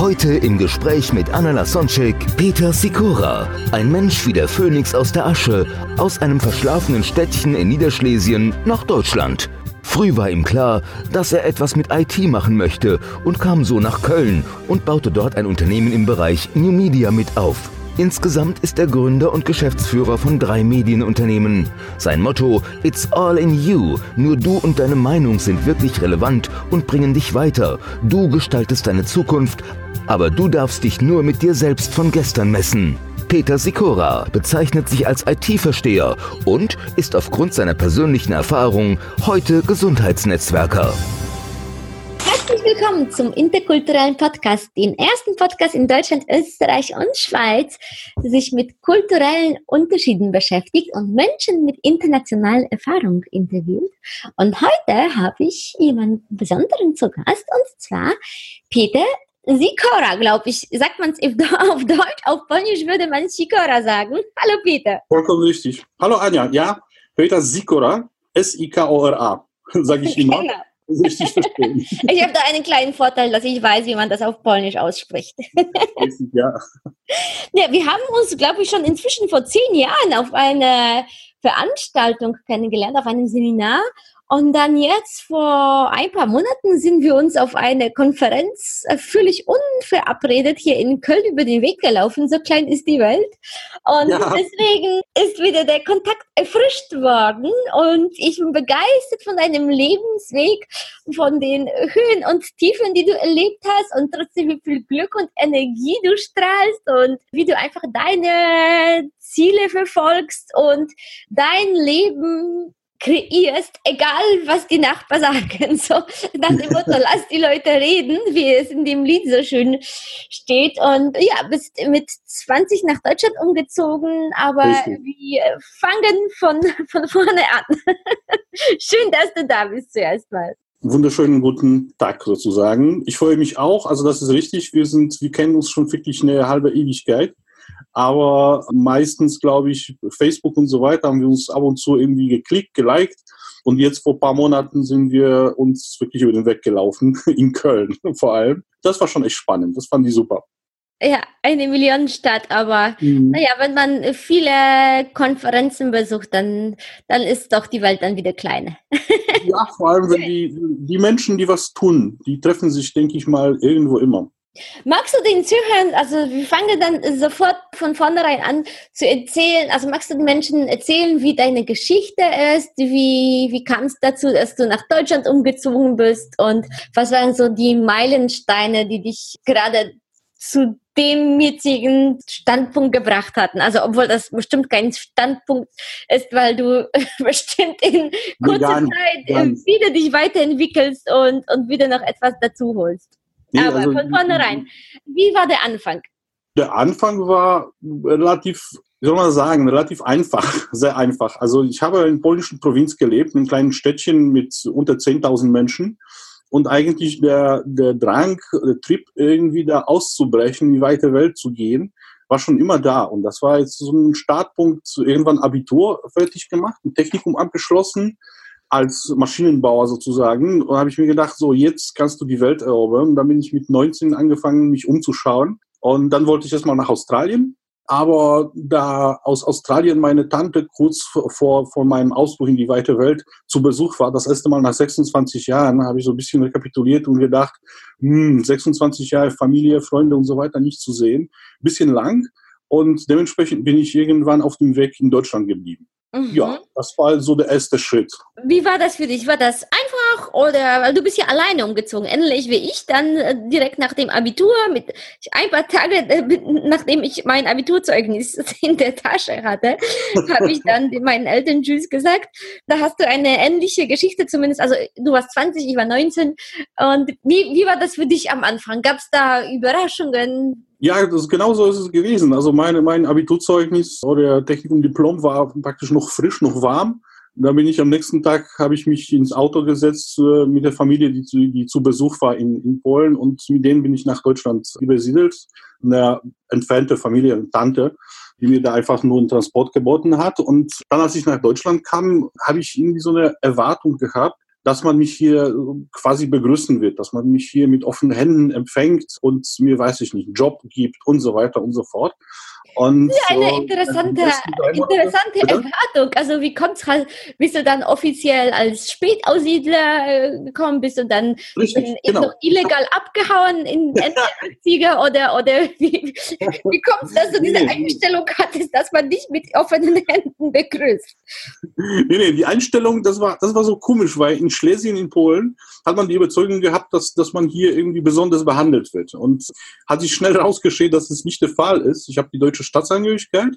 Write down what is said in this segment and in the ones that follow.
Heute im Gespräch mit Anna Lasonczek, Peter Sikora, ein Mensch wie der Phönix aus der Asche, aus einem verschlafenen Städtchen in Niederschlesien nach Deutschland. Früh war ihm klar, dass er etwas mit IT machen möchte und kam so nach Köln und baute dort ein Unternehmen im Bereich New Media mit auf. Insgesamt ist er Gründer und Geschäftsführer von drei Medienunternehmen. Sein Motto It's all in you. Nur du und deine Meinung sind wirklich relevant und bringen dich weiter. Du gestaltest deine Zukunft, aber du darfst dich nur mit dir selbst von gestern messen. Peter Sikora bezeichnet sich als IT-Versteher und ist aufgrund seiner persönlichen Erfahrung heute Gesundheitsnetzwerker. Herzlich willkommen zum interkulturellen Podcast, dem ersten Podcast in Deutschland, Österreich und Schweiz, der sich mit kulturellen Unterschieden beschäftigt und Menschen mit internationaler Erfahrung interviewt. Und heute habe ich jemanden Besonderen zu Gast, und zwar Peter Sikora, glaube ich. Sagt man es auf Deutsch, auf Polnisch würde man Sikora sagen. Hallo Peter. Vollkommen richtig. Hallo Anja, ja, Peter Sikora, S-I-K-O-R-A, sage ich immer. Genau. Richtig verstehen. Ich habe da einen kleinen Vorteil, dass ich weiß, wie man das auf Polnisch ausspricht. Ja. Ja, wir haben uns, glaube ich, schon inzwischen vor zehn Jahren auf einer Veranstaltung kennengelernt, auf einem Seminar. Und dann jetzt vor ein paar Monaten sind wir uns auf eine Konferenz äh, völlig unverabredet hier in Köln über den Weg gelaufen. So klein ist die Welt. Und Ja. deswegen ist wieder der Kontakt erfrischt worden. Und ich bin begeistert von deinem Lebensweg, von den Höhen und Tiefen, die du erlebt hast und trotzdem wie viel Glück und Energie du strahlst und wie du einfach deine Ziele verfolgst und dein Leben kreierst, egal was die Nachbarn sagen. So nach dem Motto, lass die Leute reden, wie es in dem Lied so schön steht. Und ja, bist mit 20 nach Deutschland umgezogen, aber Richtig. wir fangen von, von vorne an. schön, dass du da bist zuerst mal. Wunderschönen guten Tag sozusagen. Ich freue mich auch, also das ist richtig. Wir sind, wir kennen uns schon wirklich eine halbe Ewigkeit. Aber meistens, glaube ich, Facebook und so weiter haben wir uns ab und zu irgendwie geklickt, geliked. Und jetzt vor ein paar Monaten sind wir uns wirklich über den Weg gelaufen, in Köln vor allem. Das war schon echt spannend. Das fand ich super. Ja, eine Millionenstadt, aber Mhm. naja, wenn man viele Konferenzen besucht, dann, dann ist doch die Welt dann wieder kleiner. Ja, vor allem, wenn die, die Menschen, die was tun, die treffen sich, denke ich mal, irgendwo immer. Magst du den Zuhörern, also wir fangen dann sofort von vornherein an zu erzählen, also magst du den Menschen erzählen, wie deine Geschichte ist, wie, wie kam es dazu, dass du nach Deutschland umgezogen bist und was waren so die Meilensteine, die dich gerade zu dem jetzigen Standpunkt gebracht hatten. Also obwohl das bestimmt kein Standpunkt ist, weil du bestimmt in kurzer Zeit wieder dich weiterentwickelst und, und wieder noch etwas dazu holst. Nee, Aber also- von vornherein, wie war der Anfang? Der Anfang war relativ, wie soll man sagen, relativ einfach, sehr einfach. Also ich habe in polnischen Provinz gelebt, in einem kleinen Städtchen mit unter 10.000 Menschen. Und eigentlich der, der Drang, der Trip, irgendwie da auszubrechen, in die weite Welt zu gehen, war schon immer da. Und das war jetzt so ein Startpunkt, irgendwann Abitur fertig gemacht, ein Technikum abgeschlossen, als Maschinenbauer sozusagen. Und habe ich mir gedacht, so jetzt kannst du die Welt erobern. Und dann bin ich mit 19 angefangen, mich umzuschauen. Und dann wollte ich erstmal nach Australien. Aber da aus Australien meine Tante kurz vor, vor meinem Ausflug in die weite Welt zu Besuch war, das erste Mal nach 26 Jahren, habe ich so ein bisschen rekapituliert und gedacht, hm, 26 Jahre Familie, Freunde und so weiter nicht zu sehen. Bisschen lang. Und dementsprechend bin ich irgendwann auf dem Weg in Deutschland geblieben. Mhm. Ja, das war so der erste Schritt. Wie war das für dich? War das einfach noch oder weil du bist ja alleine umgezogen, ähnlich wie ich, dann äh, direkt nach dem Abitur, mit ein paar Tage äh, nachdem ich mein Abiturzeugnis in der Tasche hatte, habe ich dann meinen Eltern Tschüss gesagt. Da hast du eine ähnliche Geschichte zumindest, also du warst 20, ich war 19 und wie, wie war das für dich am Anfang? Gab es da Überraschungen? Ja, das, genau so ist es gewesen. Also meine, mein Abiturzeugnis oder Technikum-Diplom war praktisch noch frisch, noch warm. Da bin ich am nächsten Tag, habe ich mich ins Auto gesetzt äh, mit der Familie, die zu, die zu Besuch war in, in Polen und mit denen bin ich nach Deutschland übersiedelt. Eine entfernte Familie, eine Tante, die mir da einfach nur einen Transport geboten hat. Und dann, als ich nach Deutschland kam, habe ich irgendwie so eine Erwartung gehabt, dass man mich hier quasi begrüßen wird, dass man mich hier mit offenen Händen empfängt und mir, weiß ich nicht, Job gibt und so weiter und so fort. Und ja, eine so, interessante, interessante Erwartung. Also wie kommt's halt, bist du dann offiziell als Spätaussiedler äh, gekommen, bist du dann Richtig, genau. noch illegal abgehauen in Ende 80er oder, oder wie, wie kommt es, dass du diese Einstellung hattest, dass man dich mit offenen Händen begrüßt? Nee, nee, die Einstellung, das war, das war so komisch, weil in Schlesien, in Polen, hat man die Überzeugung gehabt, dass, dass man hier irgendwie besonders behandelt wird. Und hat sich schnell rausgeschehen, dass es nicht der Fall ist. Ich habe die deutsche Staatsangehörigkeit.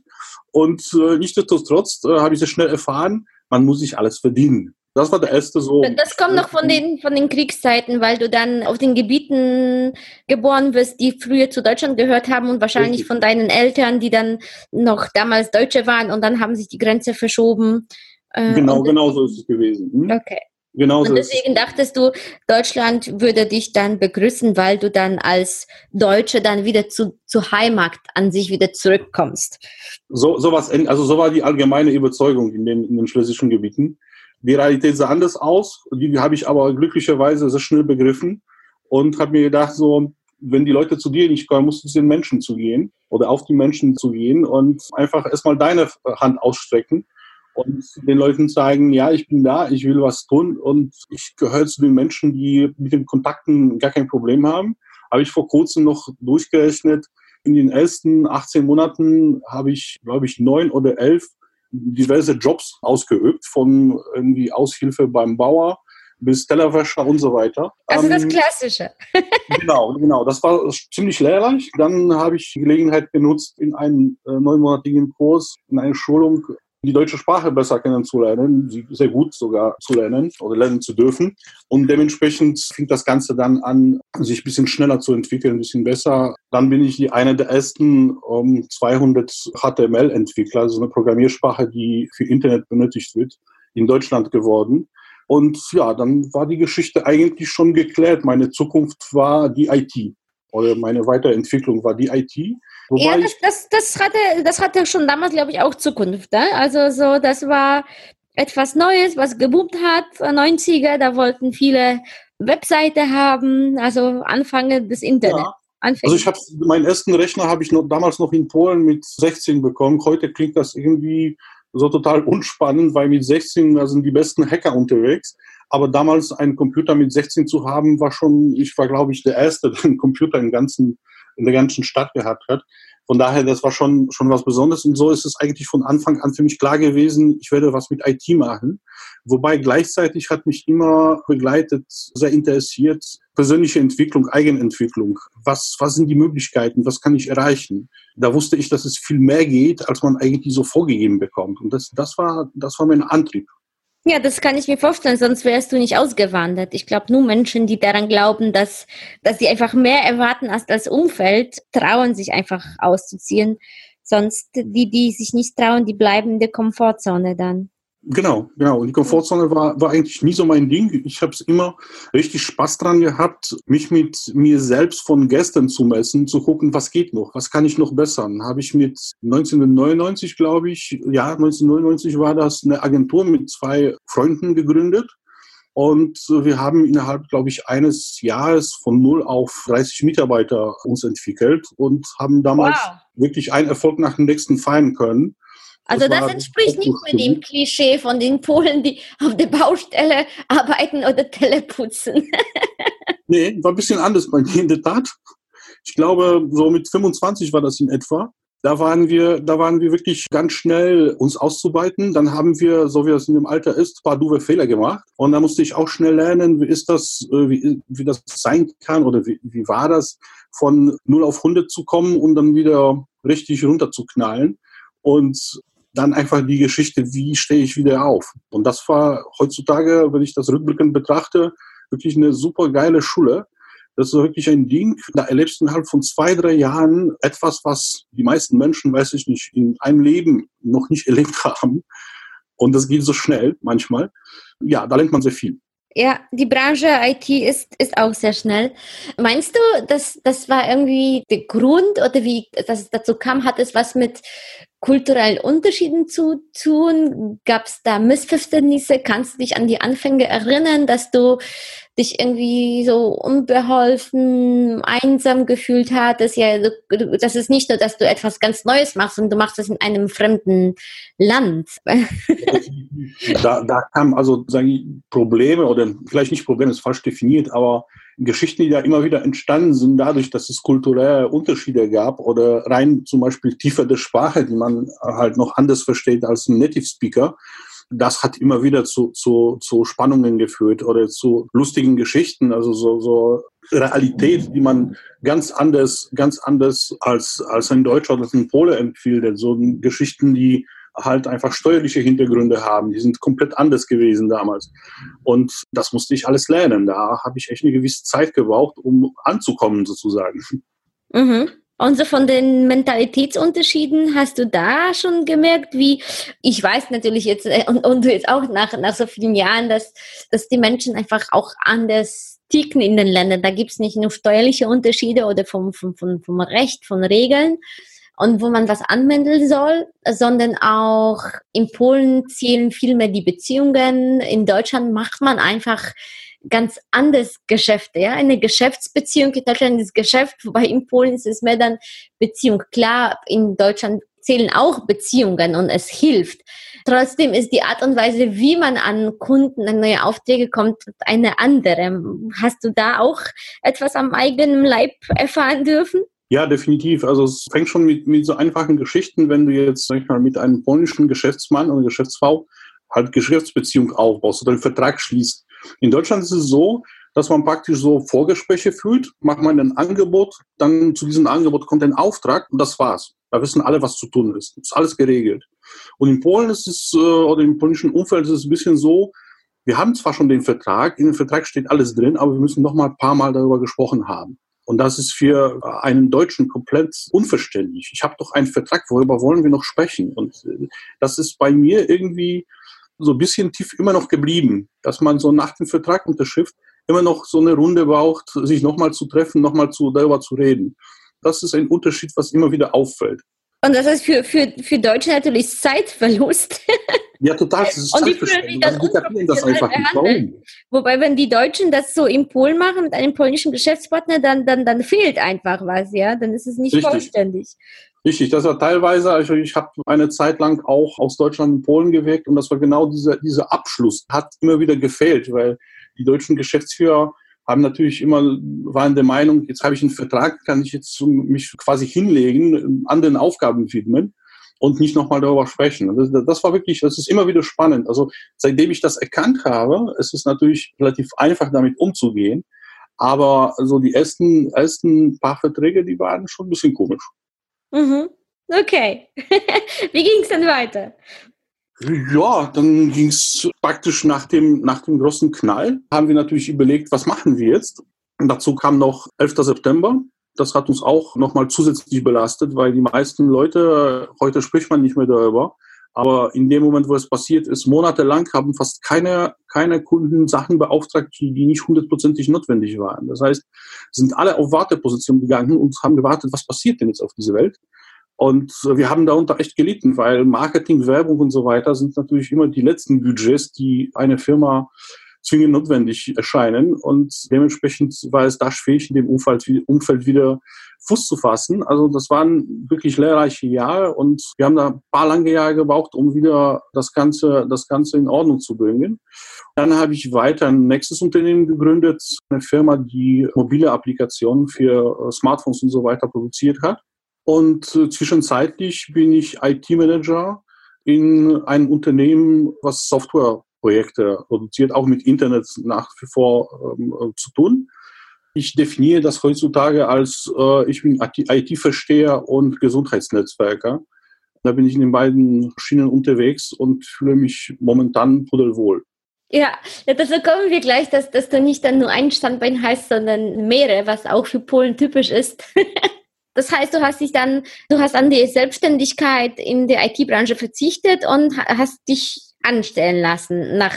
Und äh, nichtsdestotrotz äh, habe ich sehr schnell erfahren, man muss sich alles verdienen. Das war der erste so. Das kommt noch von den, von den Kriegszeiten, weil du dann auf den Gebieten geboren wirst, die früher zu Deutschland gehört haben und wahrscheinlich Richtig. von deinen Eltern, die dann noch damals Deutsche waren und dann haben sich die Grenze verschoben. Äh, genau, genau so ist es gewesen. Hm? Okay. Genau und deswegen dachtest du, Deutschland würde dich dann begrüßen, weil du dann als Deutsche dann wieder zu, zu Heimat an sich wieder zurückkommst. So, so was, also so war die allgemeine Überzeugung in den, in den schlesischen Gebieten. Die Realität sah anders aus, die habe ich aber glücklicherweise sehr schnell begriffen und habe mir gedacht, so, wenn die Leute zu dir nicht kommen, musst du zu den Menschen zu gehen oder auf die Menschen zu gehen und einfach erstmal deine Hand ausstrecken und den Leuten zeigen, ja, ich bin da, ich will was tun und ich gehöre zu den Menschen, die mit den Kontakten gar kein Problem haben. Habe ich vor kurzem noch durchgerechnet. In den ersten 18 Monaten habe ich, glaube ich, neun oder elf diverse Jobs ausgeübt, von irgendwie Aushilfe beim Bauer bis Tellerwäscher und so weiter. Also das ähm, Klassische. genau, genau. Das war ziemlich lehrreich. Dann habe ich die Gelegenheit genutzt, in einen äh, neunmonatigen Kurs, in eine Schulung die deutsche Sprache besser kennenzulernen, sie sehr gut sogar zu lernen oder lernen zu dürfen. Und dementsprechend fing das Ganze dann an, sich ein bisschen schneller zu entwickeln, ein bisschen besser. Dann bin ich einer der ersten um, 200 HTML-Entwickler, also eine Programmiersprache, die für Internet benötigt wird, in Deutschland geworden. Und ja, dann war die Geschichte eigentlich schon geklärt. Meine Zukunft war die IT meine Weiterentwicklung war die IT. Wobei ja, das, das, das, hatte, das hatte schon damals, glaube ich, auch Zukunft. Ne? Also so, das war etwas Neues, was geboomt hat, 90er, da wollten viele Webseite haben, also Anfang des Internet. Ja. Also ich habe meinen ersten Rechner habe ich noch, damals noch in Polen mit 16 bekommen. Heute klingt das irgendwie so total unspannend, weil mit 16 da sind die besten Hacker unterwegs. Aber damals einen Computer mit 16 zu haben, war schon, ich war glaube ich der Erste, der einen Computer im ganzen, in der ganzen Stadt gehabt hat. Von daher, das war schon, schon was Besonderes. Und so ist es eigentlich von Anfang an für mich klar gewesen, ich werde was mit IT machen. Wobei gleichzeitig hat mich immer begleitet, sehr interessiert, persönliche Entwicklung, Eigenentwicklung. Was, was sind die Möglichkeiten? Was kann ich erreichen? Da wusste ich, dass es viel mehr geht, als man eigentlich so vorgegeben bekommt. Und das, das war, das war mein Antrieb. Ja, das kann ich mir vorstellen, sonst wärst du nicht ausgewandert. Ich glaube, nur Menschen, die daran glauben, dass, dass sie einfach mehr erwarten als das Umfeld, trauen sich einfach auszuziehen. Sonst, die, die sich nicht trauen, die bleiben in der Komfortzone dann. Genau, genau. Und die Komfortzone war, war eigentlich nie so mein Ding. Ich habe es immer richtig Spaß dran gehabt, mich mit mir selbst von gestern zu messen, zu gucken, was geht noch, was kann ich noch bessern. Habe ich mit 1999, glaube ich, ja, 1999 war das, eine Agentur mit zwei Freunden gegründet. Und wir haben innerhalb, glaube ich, eines Jahres von null auf 30 Mitarbeiter uns entwickelt und haben damals wow. wirklich einen Erfolg nach dem nächsten feiern können. Also das, entspricht nicht mehr dem Klischee von den Polen, die auf der Baustelle arbeiten oder Tele putzen. nee, war ein bisschen anders bei mir in der Tat. Ich glaube, so mit 25 war das in etwa. da waren wir, da waren wir wirklich ganz schnell, uns auszubeuten. Dann haben wir, so wie das in dem Alter ist, ein paar doofe Fehler gemacht. Und da musste ich auch schnell lernen, wie ist das, äh, wie, wie das sein kann oder wie, wie war das, von 0 auf 100 zu kommen und dann wieder richtig runter zu knallen. Und dann einfach die Geschichte, wie stehe ich wieder auf. Und das war heutzutage, wenn ich das rückblickend betrachte, wirklich eine super geile Schule das ist wirklich ein Ding. Da erlebst du innerhalb von zwei, drei Jahren etwas, was die meisten Menschen, weiß ich nicht, in einem Leben noch nicht erlebt haben. Und das geht so schnell manchmal. Ja, da lernt man sehr viel. Ja, die Branche IT ist, ist auch sehr schnell. Meinst du, dass das war irgendwie der Grund oder wie das dazu kam? Hat es was mit kulturellen Unterschieden zu tun? Gab es da Missverständnisse? Kannst du dich an die Anfänge erinnern, dass du dich irgendwie so unbeholfen, einsam gefühlt hattest? Ja, das ist nicht nur, dass du etwas ganz Neues machst und du machst es in einem fremden Land. Da, da kamen also sage ich, Probleme oder vielleicht nicht Probleme, ist falsch definiert, aber Geschichten, die da immer wieder entstanden sind, dadurch, dass es kulturelle Unterschiede gab oder rein zum Beispiel tiefer der Sprache, die man halt noch anders versteht als ein Native Speaker. Das hat immer wieder zu, zu, zu Spannungen geführt oder zu lustigen Geschichten, also so, so Realität, die man ganz anders, ganz anders als, als ein Deutscher oder ein Pole empfiehlt. So Geschichten, die halt einfach steuerliche Hintergründe haben. Die sind komplett anders gewesen damals. Und das musste ich alles lernen. Da habe ich echt eine gewisse Zeit gebraucht, um anzukommen sozusagen. Mhm. Und so von den Mentalitätsunterschieden hast du da schon gemerkt, wie, ich weiß natürlich jetzt, äh, und, und jetzt auch nach, nach so vielen Jahren, dass, dass die Menschen einfach auch anders ticken in den Ländern. Da gibt es nicht nur steuerliche Unterschiede oder vom, vom, vom, vom Recht, von Regeln, und wo man was anwenden soll, sondern auch in Polen zählen viel mehr die Beziehungen. In Deutschland macht man einfach ganz anders Geschäfte. Ja? Eine Geschäftsbeziehung in Deutschland ist Geschäft, wobei in Polen ist es mehr dann Beziehung. Klar, in Deutschland zählen auch Beziehungen und es hilft. Trotzdem ist die Art und Weise, wie man an Kunden, an neue Aufträge kommt, eine andere. Hast du da auch etwas am eigenen Leib erfahren dürfen? Ja, definitiv. Also es fängt schon mit, mit so einfachen Geschichten, wenn du jetzt, sag ich mal, mit einem polnischen Geschäftsmann oder Geschäftsfrau halt Geschäftsbeziehung aufbaust oder einen Vertrag schließt. In Deutschland ist es so, dass man praktisch so Vorgespräche führt, macht man ein Angebot, dann zu diesem Angebot kommt ein Auftrag und das war's. Da wissen alle, was zu tun ist. ist alles geregelt. Und in Polen ist es, äh, oder im polnischen Umfeld ist es ein bisschen so, wir haben zwar schon den Vertrag, in dem Vertrag steht alles drin, aber wir müssen noch mal ein paar Mal darüber gesprochen haben. Und das ist für einen Deutschen komplett unverständlich. Ich habe doch einen Vertrag, worüber wollen wir noch sprechen? Und äh, das ist bei mir irgendwie so ein bisschen tief immer noch geblieben, dass man so nach dem Vertrag unterschrift immer noch so eine Runde braucht, sich nochmal zu treffen, nochmal zu, darüber zu reden. Das ist ein Unterschied, was immer wieder auffällt. Und das ist für, für, für Deutsche natürlich Zeitverlust. Ja, total. Das ist und die fühlen das, das einfach nicht. Warum? Wobei, wenn die Deutschen das so in Polen machen mit einem polnischen Geschäftspartner, dann, dann, dann fehlt einfach was, ja. Dann ist es nicht Richtig. vollständig. Richtig, das war teilweise, also ich habe eine Zeit lang auch aus Deutschland in Polen gewirkt und das war genau dieser, dieser Abschluss, hat immer wieder gefehlt, weil die deutschen Geschäftsführer haben natürlich immer, waren der Meinung, jetzt habe ich einen Vertrag, kann ich jetzt mich quasi hinlegen, anderen Aufgaben widmen und nicht nochmal darüber sprechen. Das, das, war wirklich, das ist immer wieder spannend. Also seitdem ich das erkannt habe, es ist natürlich relativ einfach damit umzugehen, aber so die ersten, ersten paar Verträge, die waren schon ein bisschen komisch. Mhm. Okay. Wie ging es dann weiter? Ja, dann ging es praktisch nach dem, nach dem großen Knall. Haben wir natürlich überlegt, was machen wir jetzt? Und dazu kam noch 11. September. Das hat uns auch nochmal zusätzlich belastet, weil die meisten Leute, heute spricht man nicht mehr darüber, aber in dem Moment, wo es passiert ist, monatelang haben fast keine, keine Kunden Sachen beauftragt, die nicht hundertprozentig notwendig waren. Das heißt, sind alle auf Warteposition gegangen und haben gewartet, was passiert denn jetzt auf dieser Welt? Und wir haben darunter echt gelitten, weil Marketing, Werbung und so weiter sind natürlich immer die letzten Budgets, die eine Firma zwingend notwendig erscheinen. Und dementsprechend war es da schwierig, in dem Umfeld, Umfeld wieder Fuß zu fassen. Also das waren wirklich lehrreiche Jahre und wir haben da ein paar lange Jahre gebraucht, um wieder das Ganze, das Ganze in Ordnung zu bringen. Dann habe ich weiter ein nächstes Unternehmen gegründet, eine Firma, die mobile Applikationen für Smartphones und so weiter produziert hat. Und äh, zwischenzeitlich bin ich IT-Manager in einem Unternehmen, was Softwareprojekte produziert, auch mit Internet nach wie vor ähm, äh, zu tun. Ich definiere das heutzutage als äh, ich bin IT-Versteher und Gesundheitsnetzwerker. Da bin ich in den beiden Schienen unterwegs und fühle mich momentan pudelwohl. Ja, dazu kommen wir gleich, dass, dass du nicht dann nur ein Standbein hast, sondern mehrere, was auch für Polen typisch ist. Das heißt, du hast dich dann, du hast an die Selbstständigkeit in der IT-Branche verzichtet und hast dich anstellen lassen. Nach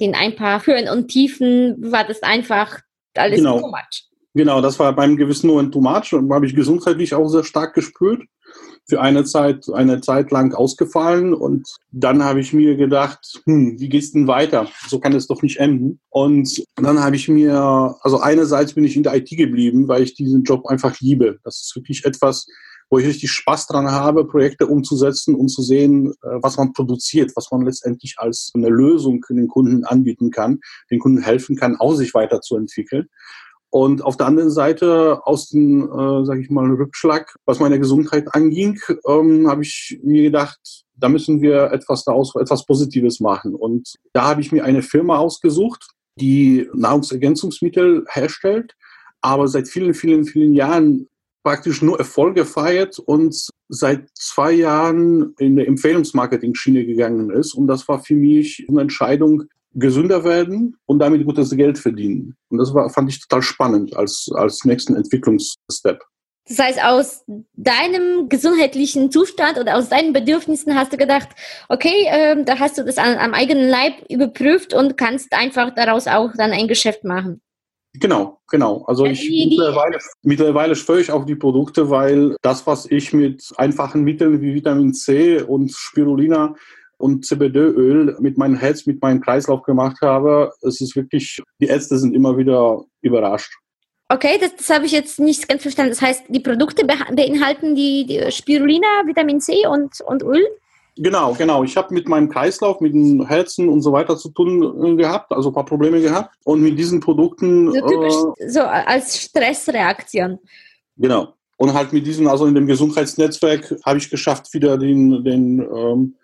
den ein paar Höhen und Tiefen war das einfach alles genau. too much. Genau, das war beim gewissen Moment too much und habe ich gesundheitlich auch sehr stark gespürt für eine Zeit, eine Zeit lang ausgefallen und dann habe ich mir gedacht, hm, wie geht's denn weiter? So kann es doch nicht enden. Und dann habe ich mir, also einerseits bin ich in der IT geblieben, weil ich diesen Job einfach liebe. Das ist wirklich etwas, wo ich richtig Spaß dran habe, Projekte umzusetzen und zu sehen, äh, was man produziert, was man letztendlich als eine Lösung den Kunden anbieten kann, den Kunden helfen kann, auch sich weiterzuentwickeln. Und auf der anderen Seite aus dem, äh, sage ich mal, Rückschlag, was meine Gesundheit anging, ähm, habe ich mir gedacht, da müssen wir etwas daraus, etwas Positives machen. Und da habe ich mir eine Firma ausgesucht, die Nahrungsergänzungsmittel herstellt, aber seit vielen, vielen, vielen Jahren praktisch nur Erfolge feiert und seit zwei Jahren in der Empfehlungsmarketing-Schiene gegangen ist. Und das war für mich eine Entscheidung, gesünder werden und damit gutes Geld verdienen. Und das war, fand ich total spannend als, als nächsten Entwicklungsstep. Das heißt, aus deinem gesundheitlichen Zustand oder aus deinen Bedürfnissen hast du gedacht, okay, äh, da hast du das an, am eigenen Leib überprüft und kannst einfach daraus auch dann ein Geschäft machen. Genau, genau. Also ich mittlerweile, mittlerweile schwöre ich auf die Produkte, weil das, was ich mit einfachen Mitteln wie Vitamin C und Spirulina und CBD-Öl mit meinem Herz, mit meinem Kreislauf gemacht habe, es ist wirklich, die Ärzte sind immer wieder überrascht. Okay, das, das habe ich jetzt nicht ganz verstanden. Das heißt, die Produkte beinhalten die, die Spirulina, Vitamin C und, und Öl? Genau, genau. Ich habe mit meinem Kreislauf, mit dem Herzen und so weiter zu tun äh, gehabt, also ein paar Probleme gehabt. Und mit diesen Produkten. So, typisch, äh, so als Stressreaktion. Genau. Und halt mit diesem, also in dem Gesundheitsnetzwerk habe ich geschafft, wieder den, den ähm,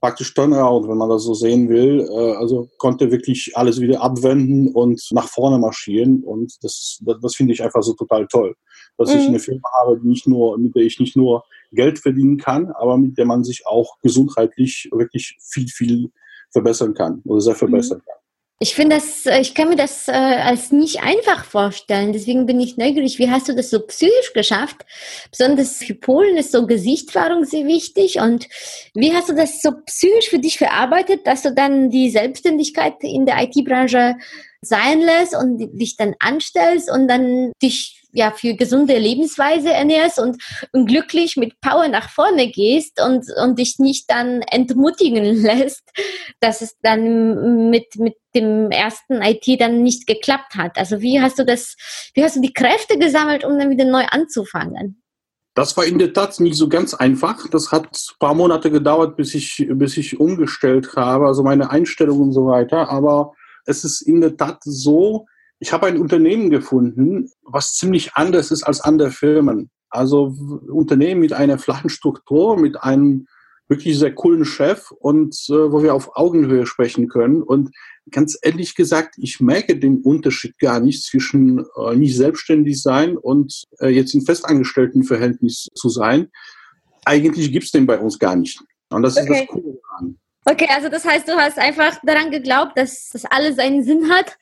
praktisch Turnaround, wenn man das so sehen will. Äh, also konnte wirklich alles wieder abwenden und nach vorne marschieren. Und das, das, das finde ich einfach so total toll. Dass mhm. ich eine Firma habe, die nicht nur, mit der ich nicht nur Geld verdienen kann, aber mit der man sich auch gesundheitlich wirklich viel, viel verbessern kann oder sehr verbessern mhm. kann. Ich finde das, äh, ich kann mir das äh, als nicht einfach vorstellen. Deswegen bin ich neugierig. Wie hast du das so psychisch geschafft? Besonders für Polen ist so Gesichtswahrung sehr wichtig. Und wie hast du das so psychisch für dich verarbeitet, dass du dann die Selbstständigkeit in der IT-Branche sein lässt und dich dann anstellst und dann dich ja für gesunde Lebensweise ernährst und, und glücklich mit Power nach vorne gehst und, und dich nicht dann entmutigen lässt, dass es dann mit, mit dem ersten IT dann nicht geklappt hat. Also wie hast du das, wie hast du die Kräfte gesammelt, um dann wieder neu anzufangen? Das war in der Tat nicht so ganz einfach. Das hat ein paar Monate gedauert, bis ich, bis ich umgestellt habe, also meine Einstellung und so weiter. Aber es ist in der Tat so, ich habe ein Unternehmen gefunden, was ziemlich anders ist als andere Firmen. Also Unternehmen mit einer flachen Struktur, mit einem wirklich sehr coolen Chef und äh, wo wir auf Augenhöhe sprechen können. Und ganz ehrlich gesagt, ich merke den Unterschied gar nicht zwischen äh, nicht selbstständig sein und äh, jetzt in festangestellten Verhältnis zu sein. Eigentlich gibt's den bei uns gar nicht. Und das okay. ist das Coole daran. Okay, also das heißt, du hast einfach daran geglaubt, dass das alles seinen Sinn hat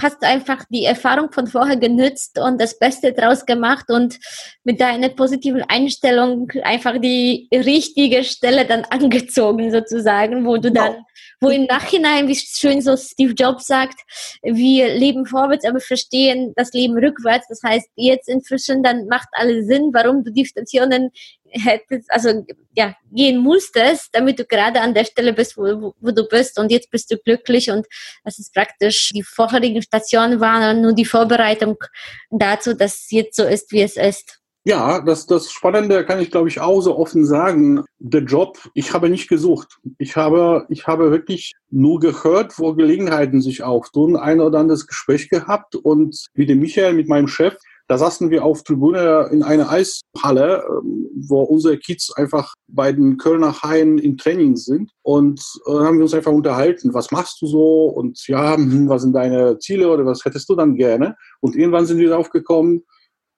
hast einfach die Erfahrung von vorher genützt und das Beste draus gemacht und mit deiner positiven Einstellung einfach die richtige Stelle dann angezogen sozusagen, wo du dann, wo im Nachhinein, wie schön so Steve Jobs sagt, wir leben vorwärts, aber verstehen das Leben rückwärts. Das heißt, jetzt inzwischen dann macht alles Sinn, warum du die Stationen hättest, also ja, gehen musstest, damit du gerade an der Stelle bist, wo, wo, du bist und jetzt bist du glücklich und das ist praktisch, die vorherigen Stationen waren nur die Vorbereitung dazu, dass es jetzt so ist, wie es ist. Ja, das, das Spannende kann ich, glaube ich, auch so offen sagen. Der Job, ich habe nicht gesucht. Ich habe, ich habe wirklich nur gehört, wo Gelegenheiten sich auftun, ein oder anderes Gespräch gehabt und wie der Michael mit meinem Chef Da saßen wir auf Tribüne in einer Eishalle, ähm, wo unsere Kids einfach bei den Kölner Haien im Training sind. Und äh, haben wir uns einfach unterhalten. Was machst du so? Und ja, hm, was sind deine Ziele oder was hättest du dann gerne? Und irgendwann sind wir darauf gekommen,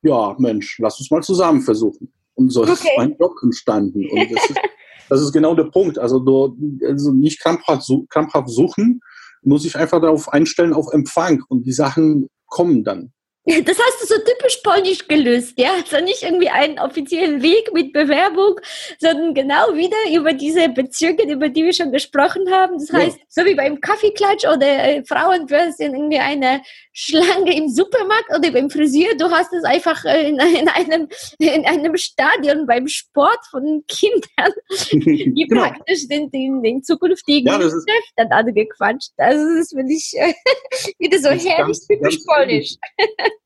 ja, Mensch, lass uns mal zusammen versuchen. Und so okay. ist mein Job entstanden. Und das ist, das ist genau der Punkt. Also, du, also nicht krampfhaft, krampfhaft suchen, muss ich einfach darauf einstellen, auf Empfang. Und die Sachen kommen dann. Das hast du so typisch polnisch gelöst, ja? Also nicht irgendwie einen offiziellen Weg mit Bewerbung, sondern genau wieder über diese Beziehungen, über die wir schon gesprochen haben. Das heißt, ja. so wie beim Kaffeeklatsch oder äh, Frauenbörse irgendwie eine Schlange im Supermarkt oder beim Friseur, du hast es einfach äh, in, in, einem, in einem Stadion beim Sport von Kindern, die genau. praktisch den, den, den zukünftigen ja, Chef dann angequatscht. Also das finde ich äh, wieder so herrlich typisch polnisch.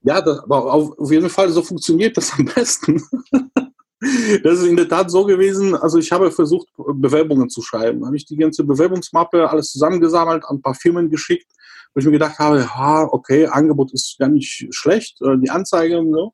Ja, das, aber auf, auf jeden Fall so funktioniert das am besten. Das ist in der Tat so gewesen. Also ich habe versucht, Bewerbungen zu schreiben. Habe ich die ganze Bewerbungsmappe alles zusammengesammelt, an ein paar Firmen geschickt, wo ich mir gedacht habe, ha, okay, Angebot ist gar nicht schlecht, äh, die Anzeige und so.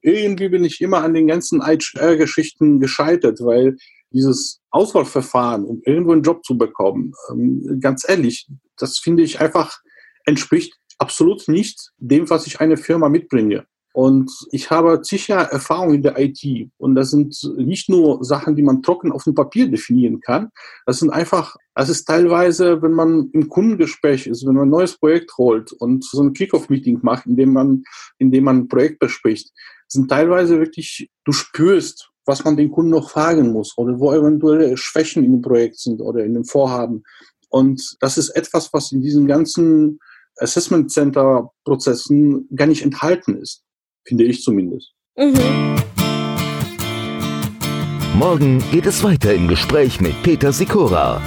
Irgendwie bin ich immer an den ganzen HR-Geschichten gescheitert, weil dieses Auswahlverfahren, um irgendwo einen Job zu bekommen, ähm, ganz ehrlich, das finde ich einfach entspricht absolut nicht dem, was ich eine Firma mitbringe. Und ich habe sicher Erfahrung in der IT. Und das sind nicht nur Sachen, die man trocken auf dem Papier definieren kann. Das sind einfach, das ist teilweise, wenn man im Kundengespräch ist, wenn man ein neues Projekt holt und so ein Kickoff-Meeting macht, in dem man, in dem man ein Projekt bespricht, sind teilweise wirklich, du spürst, was man den Kunden noch fragen muss oder wo eventuelle Schwächen in dem Projekt sind oder in dem Vorhaben. Und das ist etwas, was in diesen ganzen Assessment Center Prozessen gar nicht enthalten ist, finde ich zumindest. Mhm. Morgen geht es weiter im Gespräch mit Peter Sikora.